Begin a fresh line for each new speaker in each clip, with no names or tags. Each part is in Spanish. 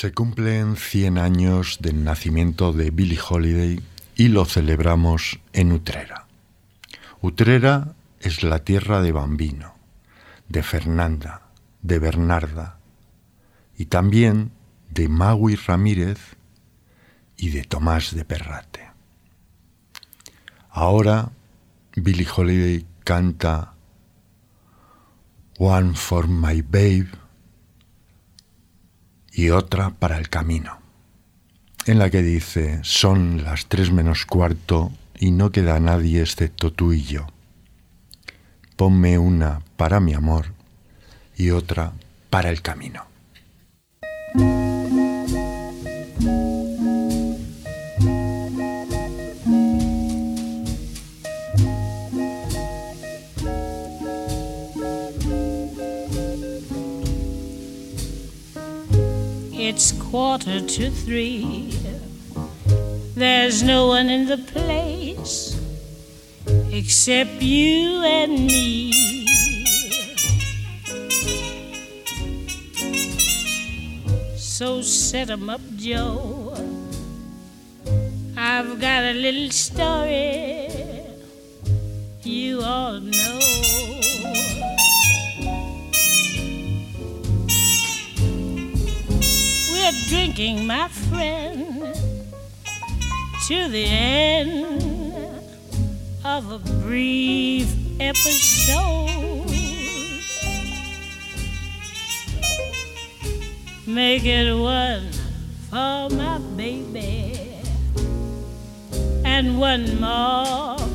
Se cumplen 100 años del nacimiento de Billie Holiday y lo celebramos en Utrera. Utrera es la tierra de Bambino, de Fernanda, de Bernarda y también de Magui Ramírez y de Tomás de Perrate. Ahora Billie Holiday canta One for My Babe y otra para el camino, en la que dice, son las tres menos cuarto y no queda nadie excepto tú y yo. Ponme una para mi amor y otra para el camino.
Quarter to three. There's no one in the place except you and me. So set 'em up, Joe. I've got a little story you all know. Drinking, my friend, to the end of a brief episode. Make it one for my baby and one more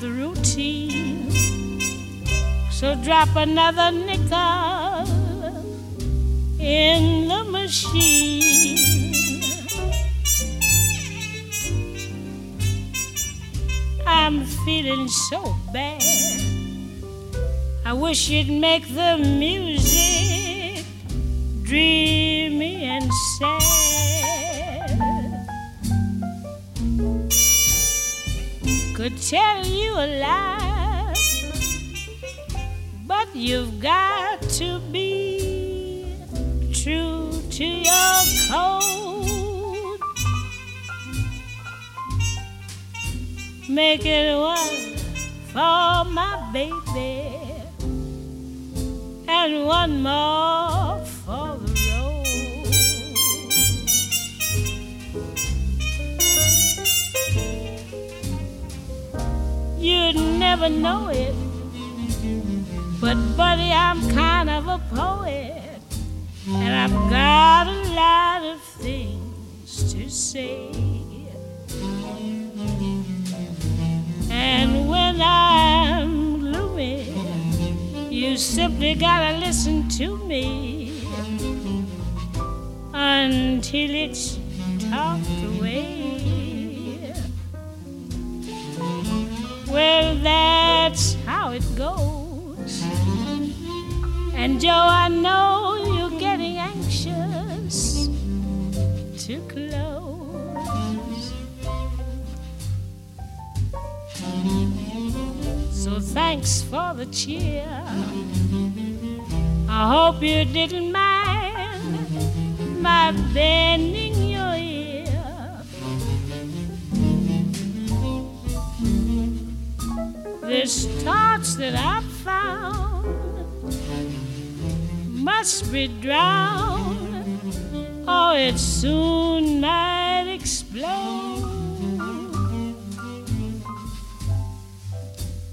the routine, so drop another nickel in the machine. I'm feeling so bad. I wish you'd make the music dreamy and sad. Could tell you a lie, but you've got to be true to your code. Make it one for my baby and one more You'd never know it, but buddy, I'm kind of a poet, and I've got a lot of things to say. And when I'm gloomy, you simply gotta listen to me until it's talked away. Well, that's how it goes. And Joe, I know you're getting anxious to close. So thanks for the cheer. I hope you didn't mind my bending This torch that I found must be drowned, or it soon might explode.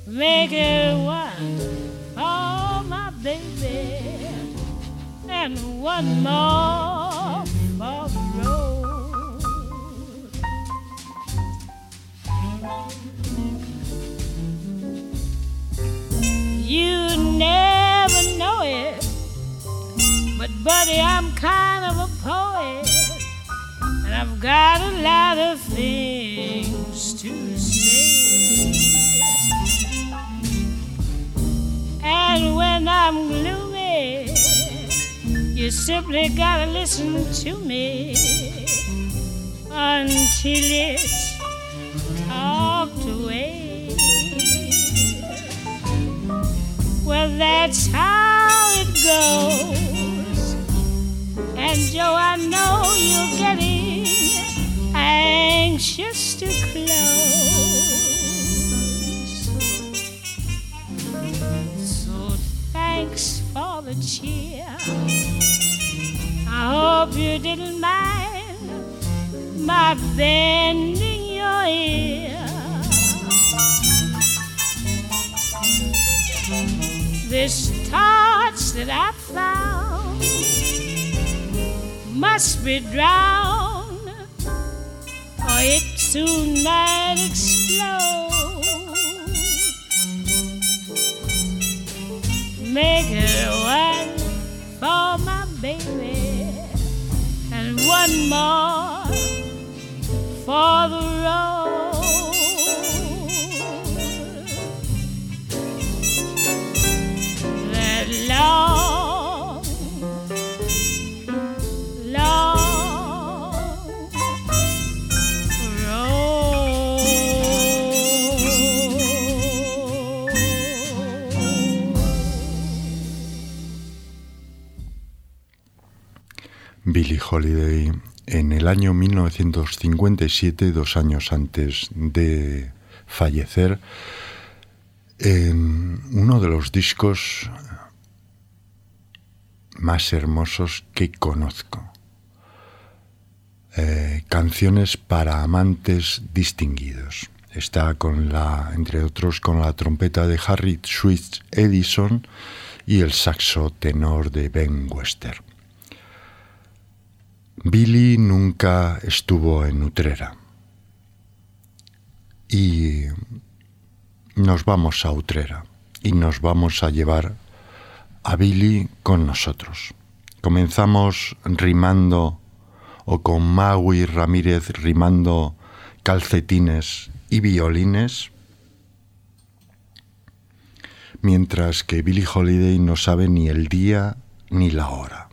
Make it one for my baby and one more for the road. You never know it, but buddy, I'm kind of a poet, and I've got a lot of things to say. And when I'm gloomy, you simply gotta listen to me until it's talked away. Well, that's how it goes. And Joe, I know you're getting anxious to close. So thanks for the cheer. I hope you didn't mind my bending your ear. This torch that I found must be drowned, or it soon might explode. Make it one for my baby and one more for the road. That long, long road.
Billie Holiday en el año 1957, dos años antes de fallecer, en uno de los discos más hermosos que conozco. Eh, canciones para amantes distinguidos. Está con la, entre otros, con la trompeta de Harry Swiss Edison y el saxo tenor de Ben Wester. Billy nunca estuvo en Utrera. Y nos vamos a Utrera y nos vamos a llevar a Billy con nosotros. Comenzamos rimando o con Maui Ramírez rimando calcetines y violines, mientras que Billie Holiday no sabe ni el día ni la hora.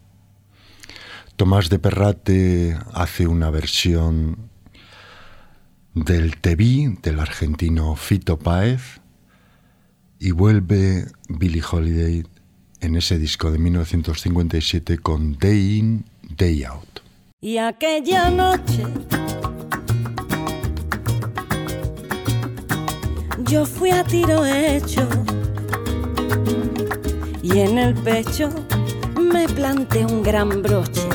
Tomás de Perrate hace una versión del TV del argentino Fito Páez y vuelve Billie Holiday en ese disco de 1957 con Day In, Day Out.
Y aquella noche yo fui a tiro hecho y en el pecho me planté un gran broche.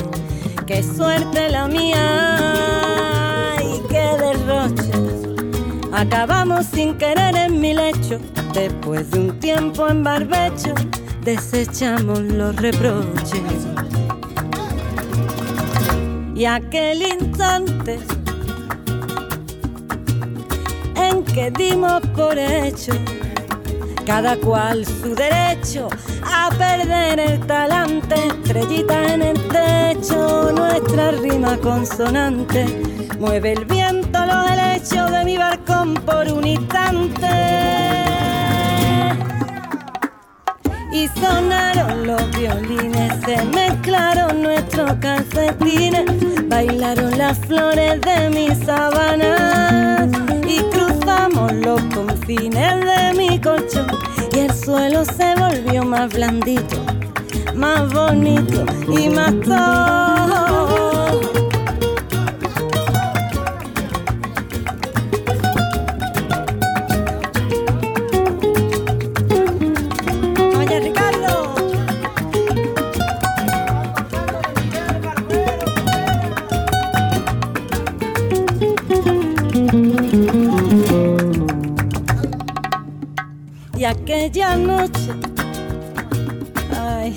Qué suerte la mía y qué derroche. Acabamos sin querer en mi lecho, después de un tiempo en barbecho, desechamos los reproches. Y aquel instante en que dimos por hecho cada cual su derecho a perder el talante, estrellita en el techo, nuestra rima consonante, mueve el viento los helechos de mi barcón por un instante. Y sonaron los violines, se mezclaron nuestros calcetines, bailaron las flores de mis sábanas y cruzamos los confines de mi colchón y el suelo se volvió más blandito, más bonito y más todo. Aquella noche, ay,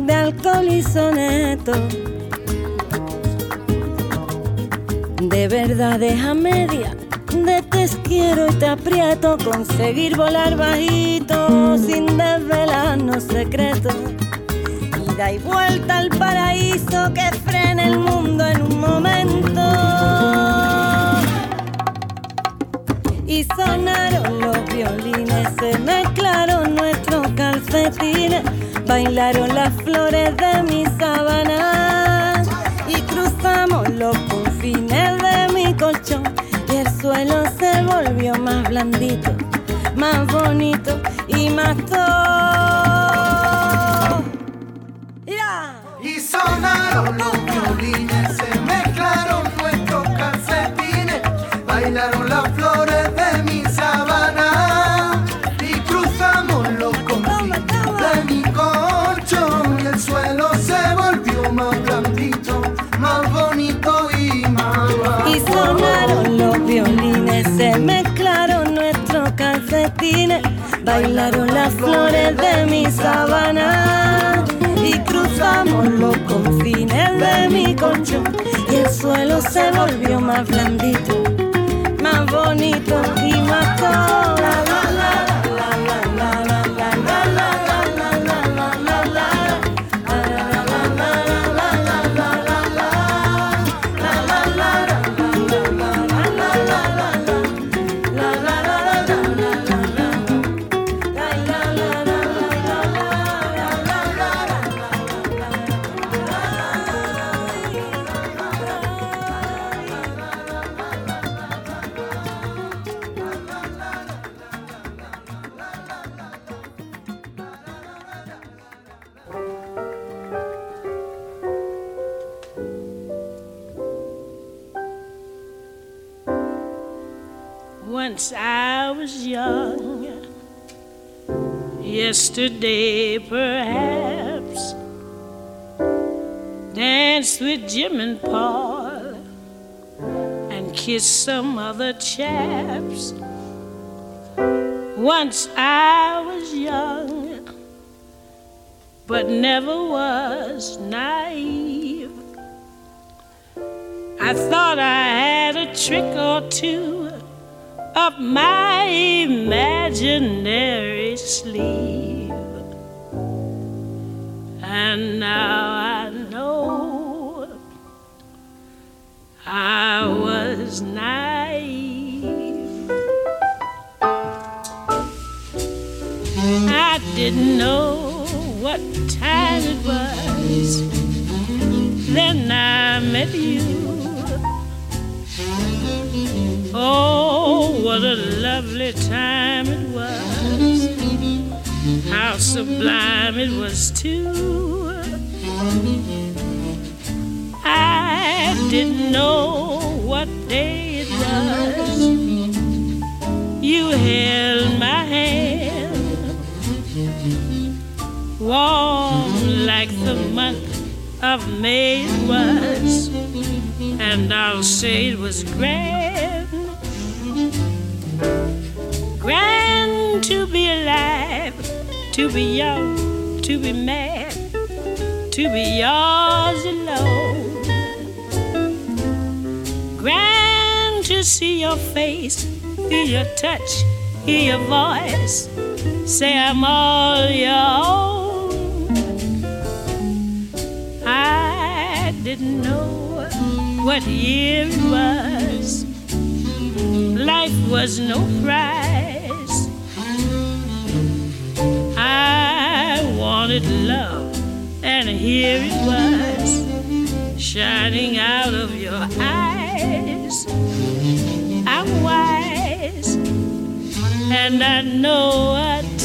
de alcohol y soneto, de de verdades a media, de te quiero y te aprieto, conseguir volar bajito sin desvelarnos secretos. Ida y vuelta al paraíso que frena el mundo en un momento. Y sonaron los violines, se mezclaron nuestros calcetines, bailaron las flores de mi sabana y cruzamos los confines de mi colchón y el suelo se volvió más blandito, más bonito y más todo.
Y sonaron los bailaron las flores de mi sabana y cruzamos los confines de mi colchón y el suelo se volvió más blandito, más bonito y más
todo.
Some other chaps. Once I was young, but never was naive. I thought I had a trick or two up my imaginary sleeve. And now I I was naive. I didn't know what time it was. Then I met you. Oh, what a lovely time it was. How sublime it was, too. I didn't know what day it was. You held my hand, warm like the month of May it was, and I'll say it was grand grand to be alive, to be young, to be mad, to be yours alone. To see your face, feel your touch, hear your voice, say I'm all your own. I didn't know what year it was life was no prize. I wanted love, and here it was, shining out of your eyes. I'm wise, and I know what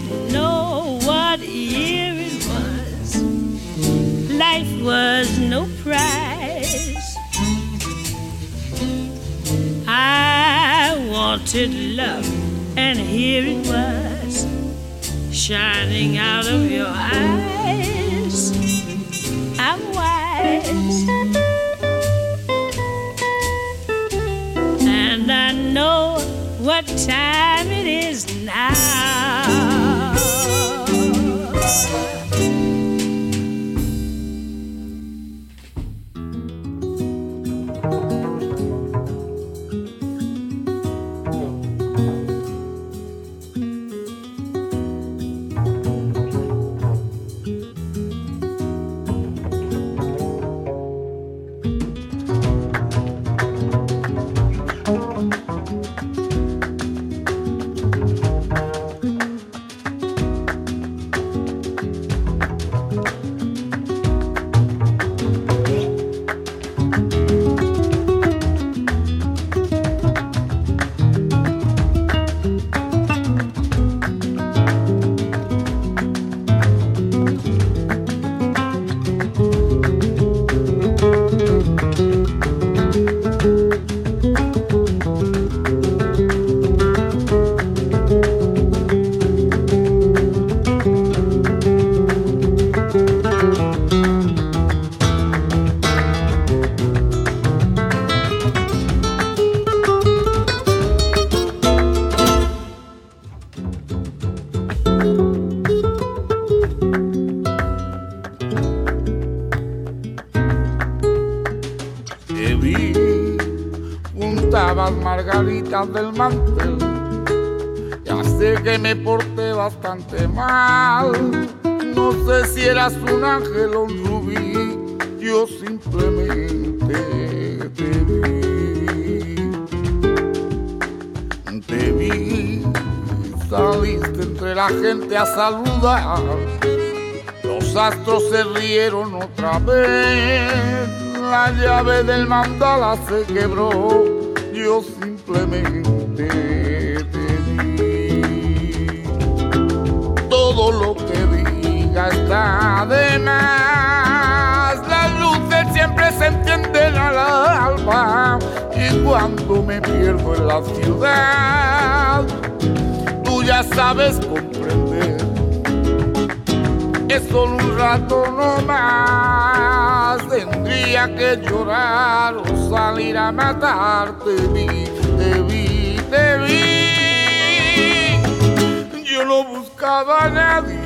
didn't know what year it was. Life was no prize. I wanted love, and here it was, shining out of your eyes. I'm wise. And I know what time it is now.
Yes. Juntabas margaritas del mantel. Ya sé que me porté bastante mal. No sé si eras un ángel o un rubí. Yo simplemente te vi. Te vi, saliste entre la gente a saludar. Los astros se rieron otra vez. La llave del mandala se quebró. Yo simplemente te vi. Todo lo que diga está de más. Las luces siempre se encienden al alba. Y cuando me pierdo en la ciudad, tú ya sabes comprender es solo un rato no Tendría que llorar o salir a matar. Te vi, te vi, te vi. Yo no buscaba a nadie.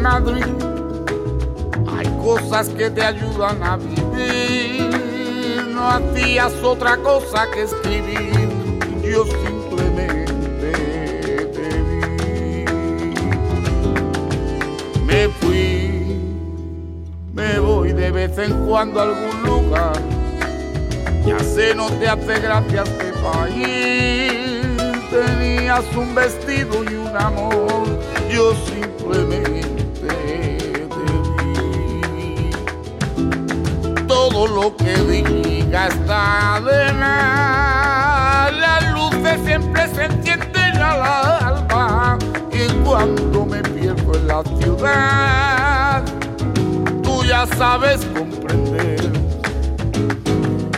Madrid. Hay cosas que te ayudan a vivir. No hacías otra cosa que escribir. Yo simplemente te vi. Me fui, me voy de vez en cuando a algún lugar. Ya sé, no te hace gracia este país. Tenías un vestido y un amor. Yo simplemente Todo lo que diga está de nada. Las luces siempre se entienden al alba y cuando me pierdo en la ciudad, tú ya sabes comprender.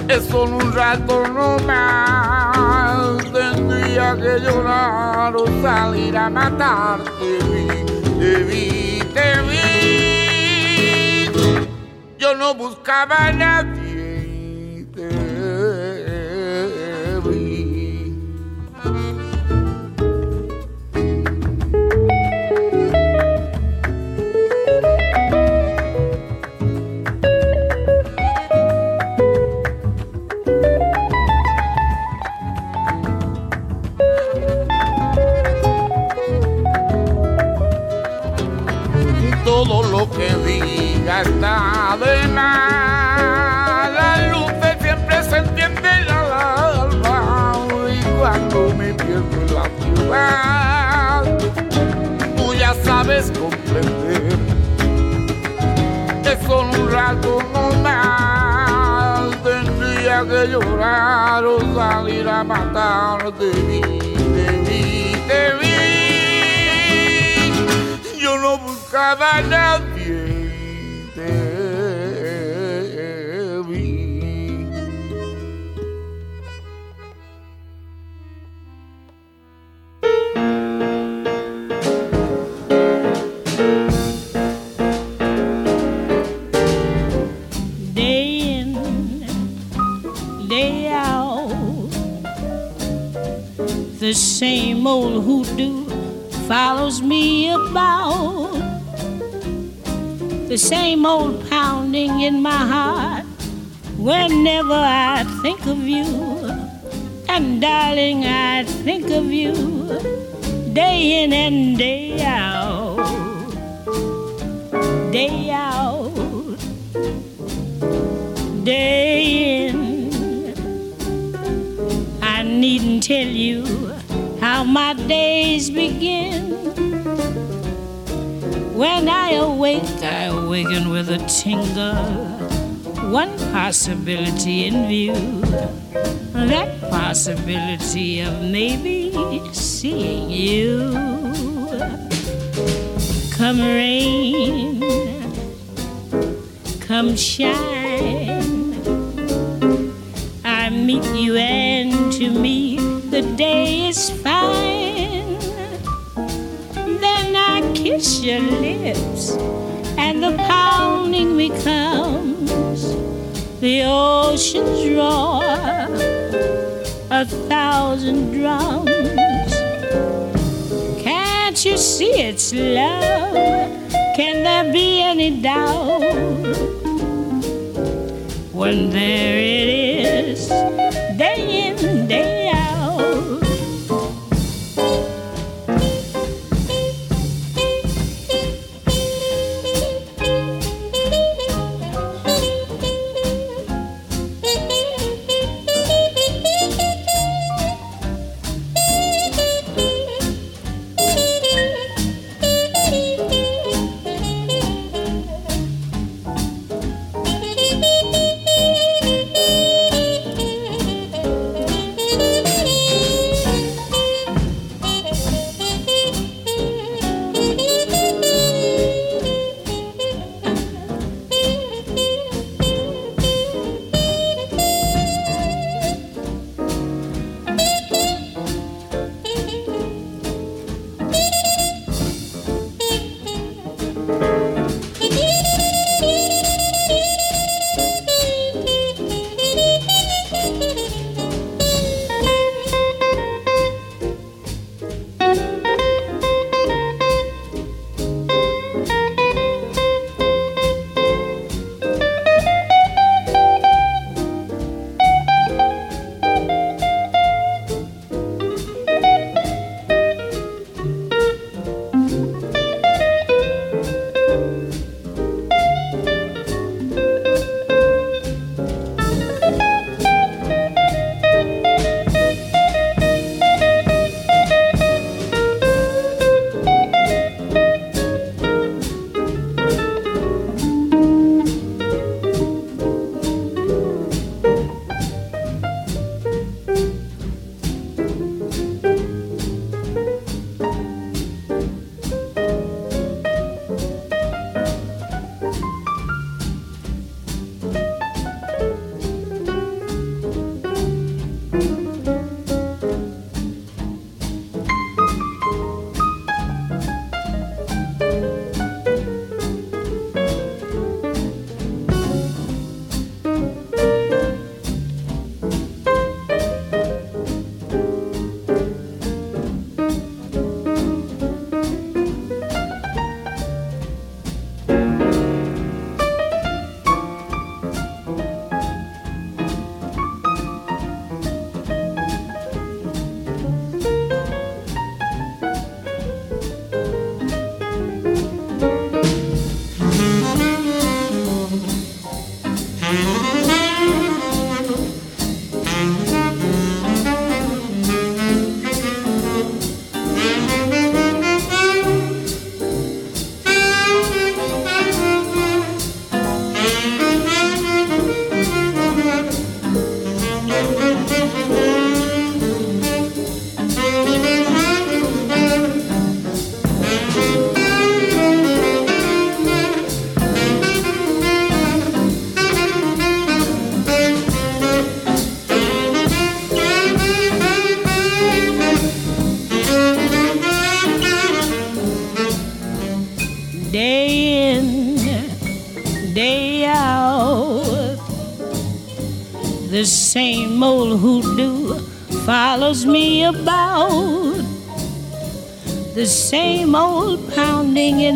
Es solo un rato no más, tendría que llorar o salir a matarte. Te vi, te vi, no buscaba a está de nada. La luz siempre se entiende la alma y cuando me pierdo en la ciudad, tú ya sabes comprender que son un rato normal. Tendría que llorar o salir a matar de mí, de mí, de mí. Yo no buscaba a
day out. The same old hoodoo follows me about. The same old pounding in my heart whenever I think of you. And darling, I think of you day in and day out. Day out day tell you how my days begin. When I awake, I awaken with a tingle. One possibility in view. That possibility of maybe seeing you. Come rain, come shine. I meet you, and to me, is fine. Then I kiss your lips, and the pounding becomes the ocean's roar, a thousand drums. Can't you see it's love? Can there be any doubt? When there it is,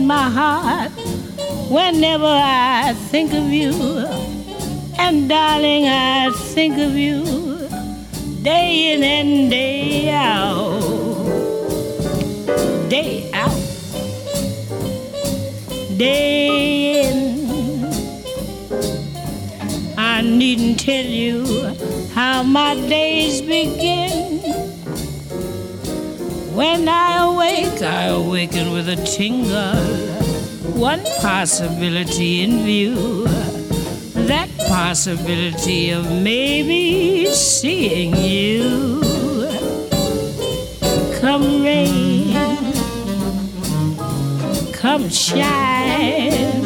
my heart whenever I think of you. And darling, I think of you day in and day out. Day out. Day in. I needn't tell you how my days begin. When I awake, I awaken with a tingle one possibility in view that possibility of maybe seeing you. Come rain, come shine.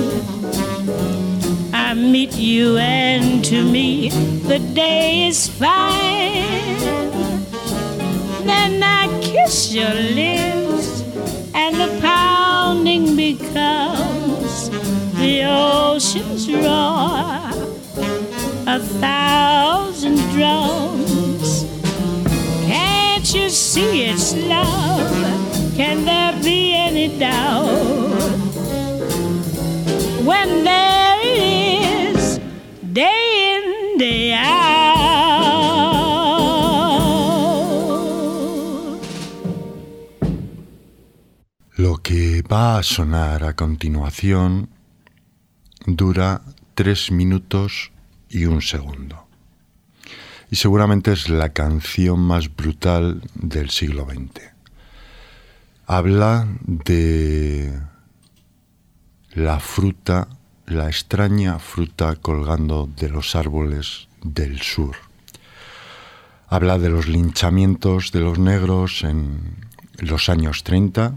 I meet you, and to me, the day is fine. Then I kiss your lips, and the pounding becomes the ocean's roar, a thousand drums. Can't you see it's love? Can there be any doubt? When there it is, day in, day out.
Lo que va a sonar a continuación dura tres minutos y un segundo. Y seguramente es la canción más brutal del siglo XX. Habla de la fruta, la extraña fruta colgando de los árboles del sur. Habla de los linchamientos de los negros en los años 30.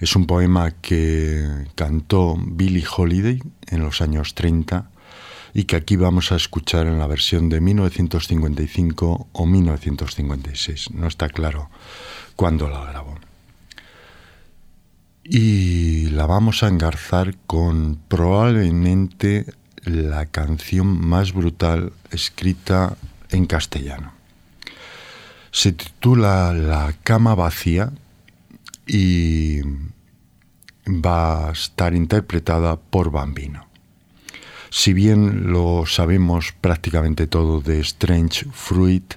Es un poema que cantó Billie Holiday en los años 30 y que aquí vamos a escuchar en la versión de 1955 o 1956. No está claro cuándo la grabó. Y la vamos a engarzar con probablemente la canción más brutal escrita en castellano. Se titula La cama vacía y va a estar interpretada por Bambino. Si bien lo sabemos prácticamente todo de Strange Fruit,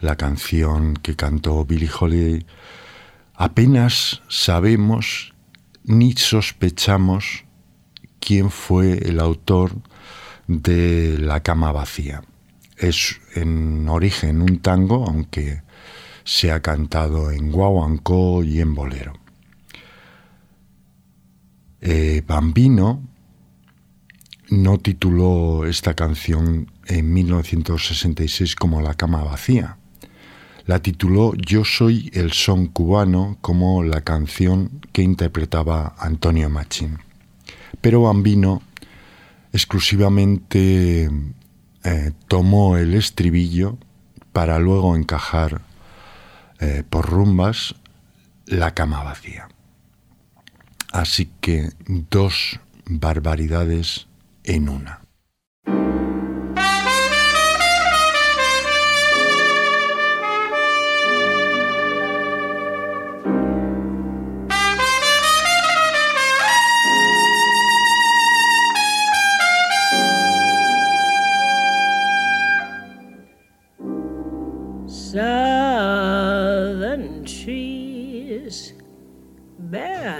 la canción que cantó Billie Holiday, apenas sabemos ni sospechamos quién fue el autor de La cama vacía. Es en origen un tango, aunque se ha cantado en guaguancó y en bolero. Eh, Bambino no tituló esta canción en 1966 como La cama vacía. La tituló Yo soy el son cubano como la canción que interpretaba Antonio Machín. Pero Bambino exclusivamente eh, tomó el estribillo para luego encajar eh, por rumbas la cama vacía. Así que dos barbaridades en una.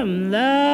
from love.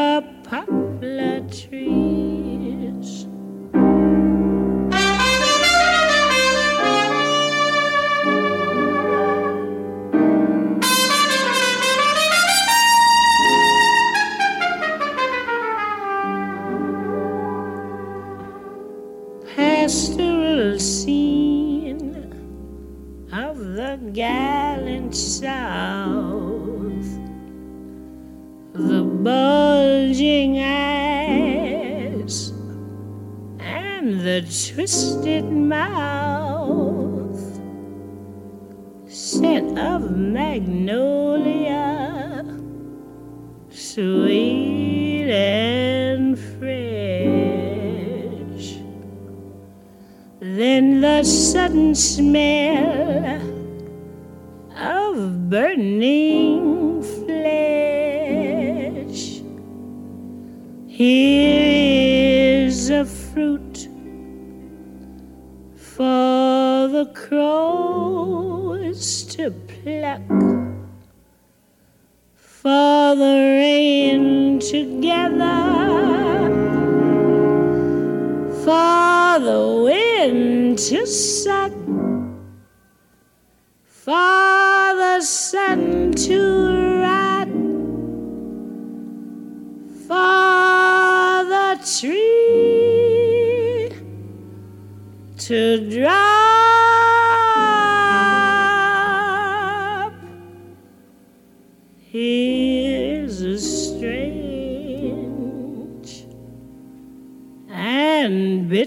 crows to pluck.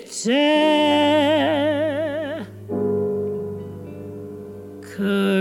It's a
curse.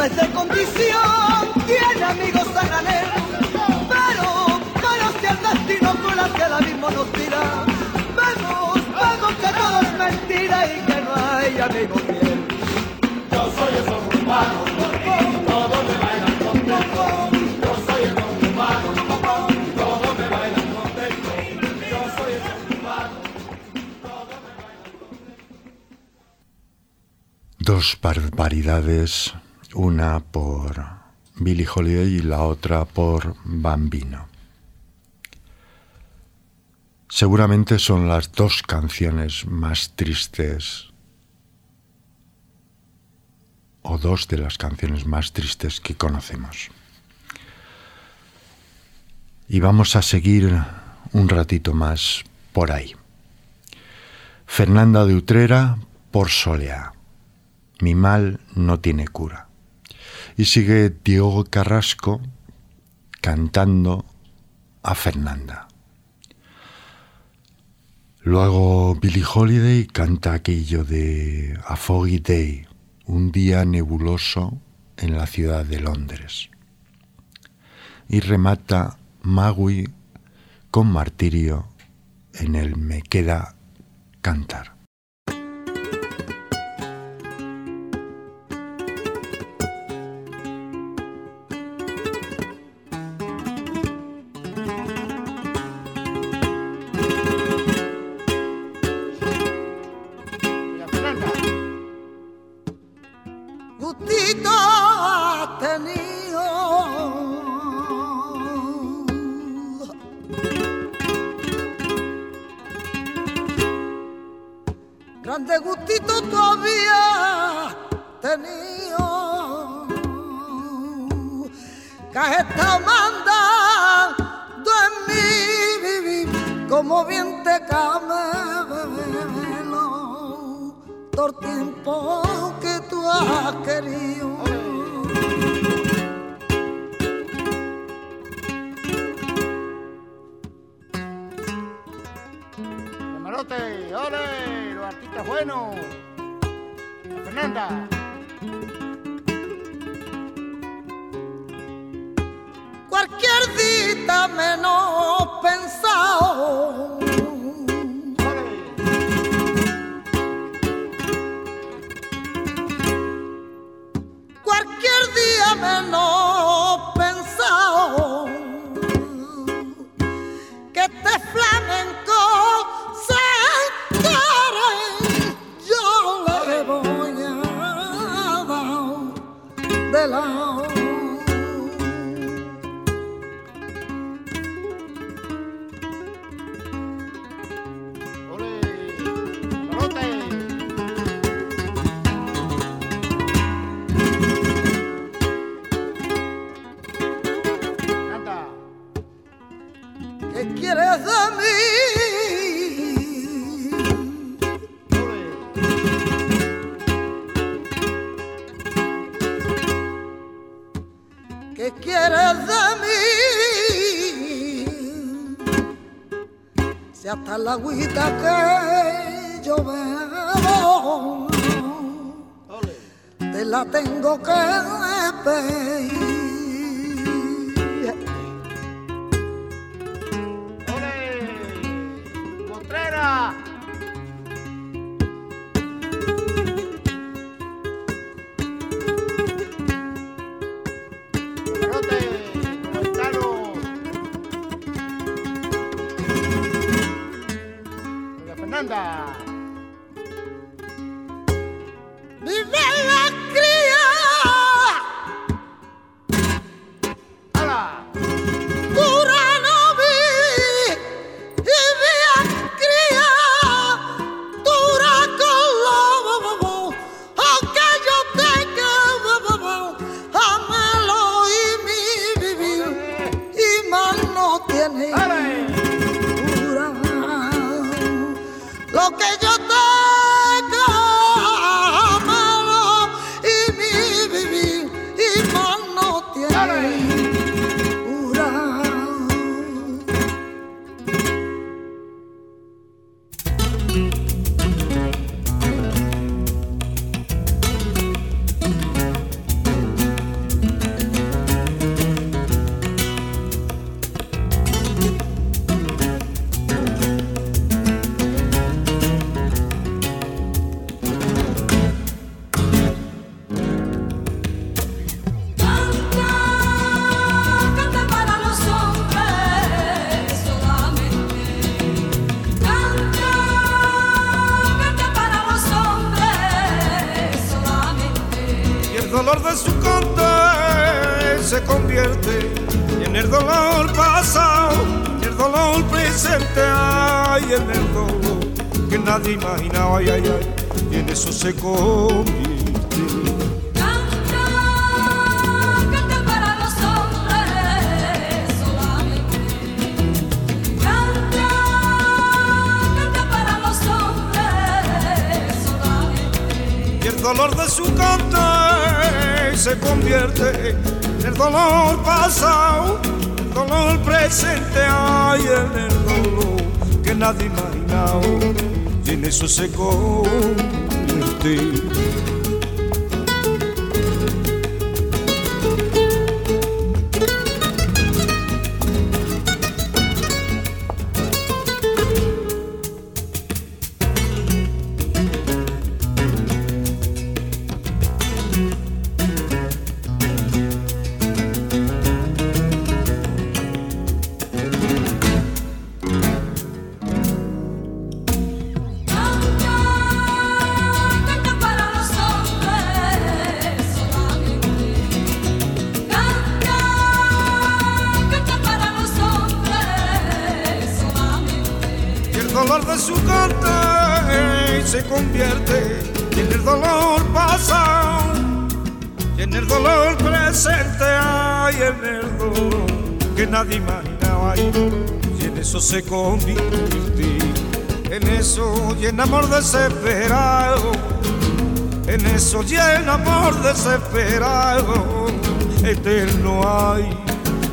nuestra condición tiene amigos a granel, pero manos tiernas y con las que la mismo nos tira. Vamos, vamos, que todo es mentira y que no hay amigos bien. Yo soy el humano, y todos me bailan contento. Yo soy el humano, todos me bailan contento. Yo soy el humano, todos me bailan contento.
Dos barbaridades una por Billy Holiday y la otra por Bambino. Seguramente son las dos canciones más tristes o dos de las canciones más tristes que conocemos. Y vamos a seguir un ratito más por ahí. Fernanda de Utrera por Solea. Mi mal no tiene cura. Y sigue Diego Carrasco cantando a Fernanda. Luego Billie Holiday canta aquello de A Foggy Day, un día nebuloso en la ciudad de Londres. Y remata Magui con martirio en el Me queda cantar.
La agüita que yo bebo, te la tengo que pedir.
te imaginaba, ay, ay, ay, y en eso se convierte. Canta, canta para
los hombres solamente. Canta, canta para los hombres solamente.
Y el dolor de su cantar eh, se convierte en el dolor pasado, el dolor presente, ay, en el dolor que nadie imaginaba. την ίσως εγώ en eso se convierte. nadie imaginaba y en eso se convierte, en eso y en amor desesperado, en eso y en amor desesperado, eterno hay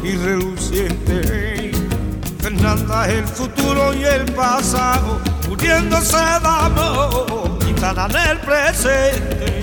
y reluciente. Fernanda el futuro y el pasado, muriéndose de amor y tan en el presente.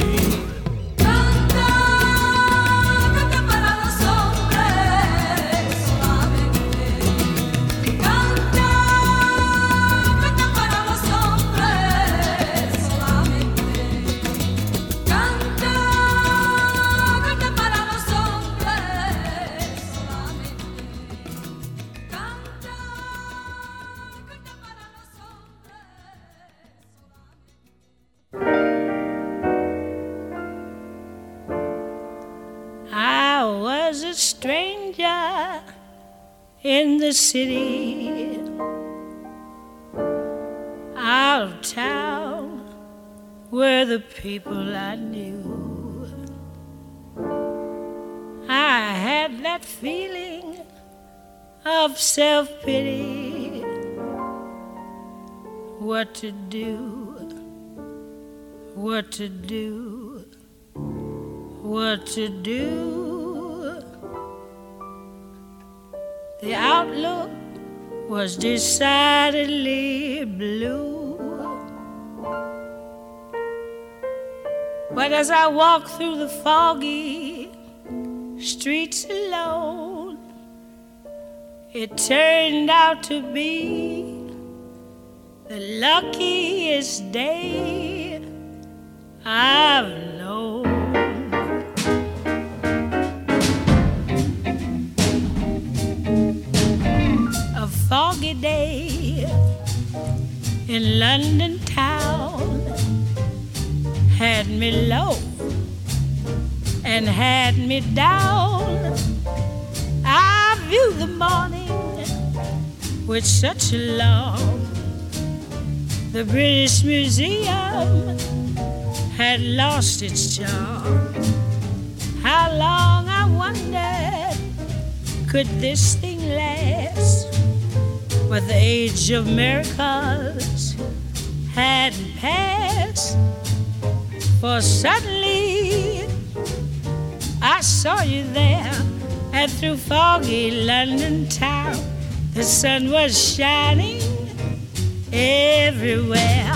City, out of town, where the people I knew. I had that feeling of self pity. What to do, what to do, what to do. The outlook was decidedly blue. But as I walked through the foggy streets alone, it turned out to be the luckiest day I've known. Foggy day in London town had me low and had me down. I viewed the morning with such alarm. The British Museum had lost its charm. How long, I wondered, could this thing last? But the age of miracles hadn't passed. For suddenly I saw you there, and through foggy London town, the sun was shining everywhere.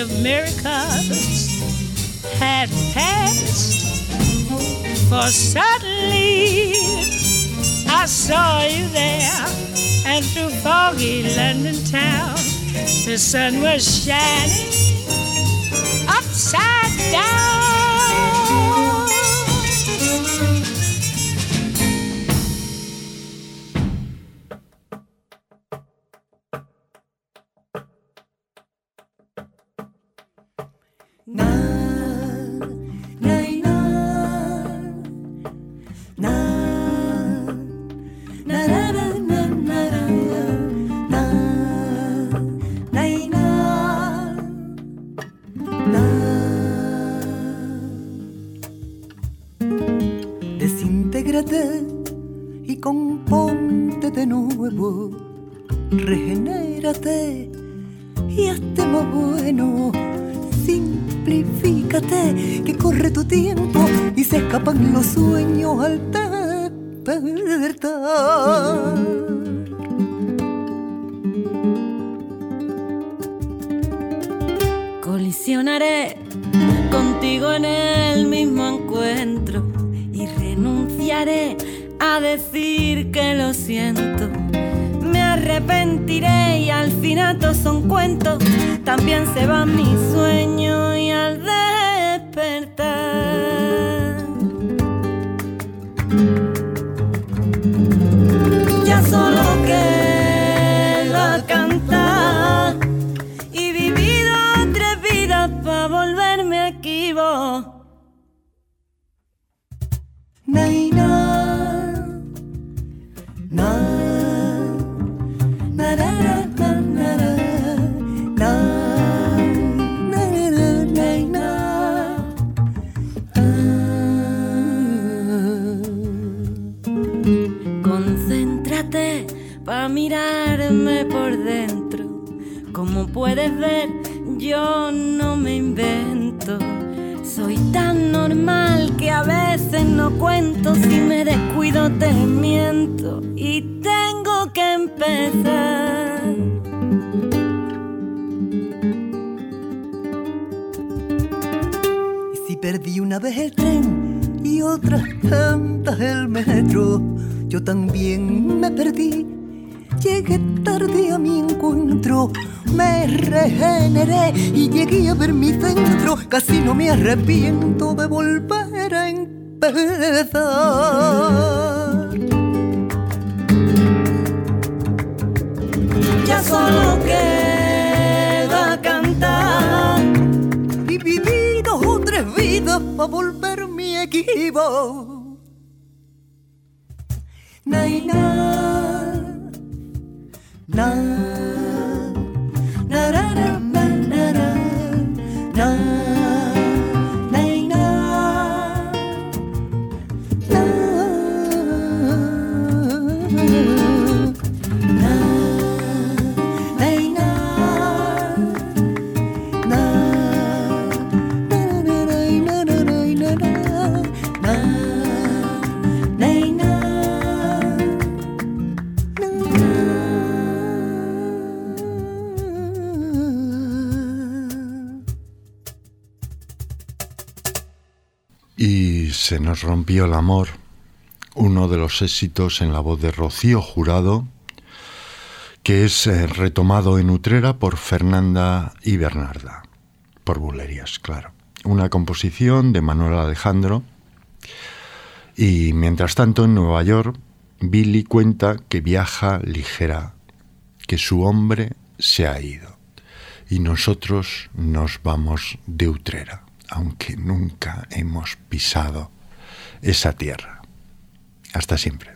Of miracles had passed. For suddenly I saw you there, and through foggy London town, the sun was shining
Como puedes ver, yo no me invento. Soy tan normal que a veces no cuento. Si me descuido, te miento. Y tengo que empezar.
Y si perdí una vez el tren y otras tantas el metro, yo también me perdí. Llegué tarde a mi encuentro, me regeneré y llegué a ver mi centro. Casi no me arrepiento de volver a empezar.
Ya solo queda cantar.
y viví dos o tres vidas para volver mi equipo. Nay, na, na, na,
se nos rompió el amor, uno de los éxitos en la voz de Rocío Jurado, que es eh, retomado en Utrera por Fernanda y Bernarda, por Bulerías, claro. Una composición de Manuel Alejandro. Y mientras tanto, en Nueva York, Billy cuenta que viaja ligera, que su hombre se ha ido. Y nosotros nos vamos de Utrera, aunque nunca hemos pisado esa tierra. Hasta siempre.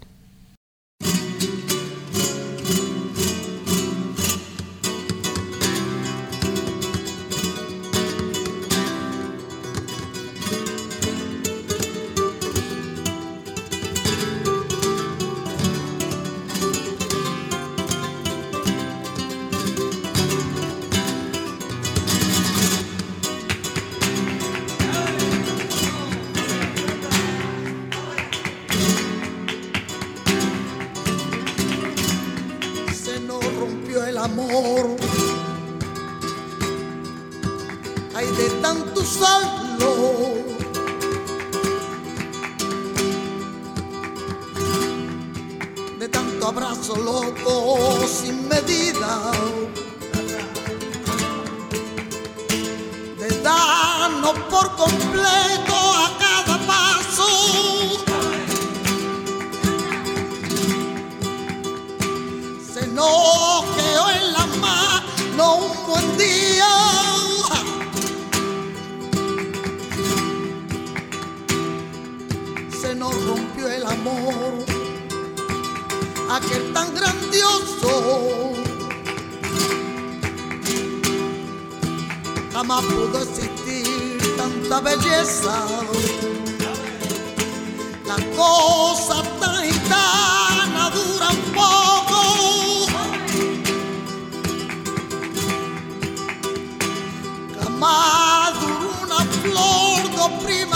prima.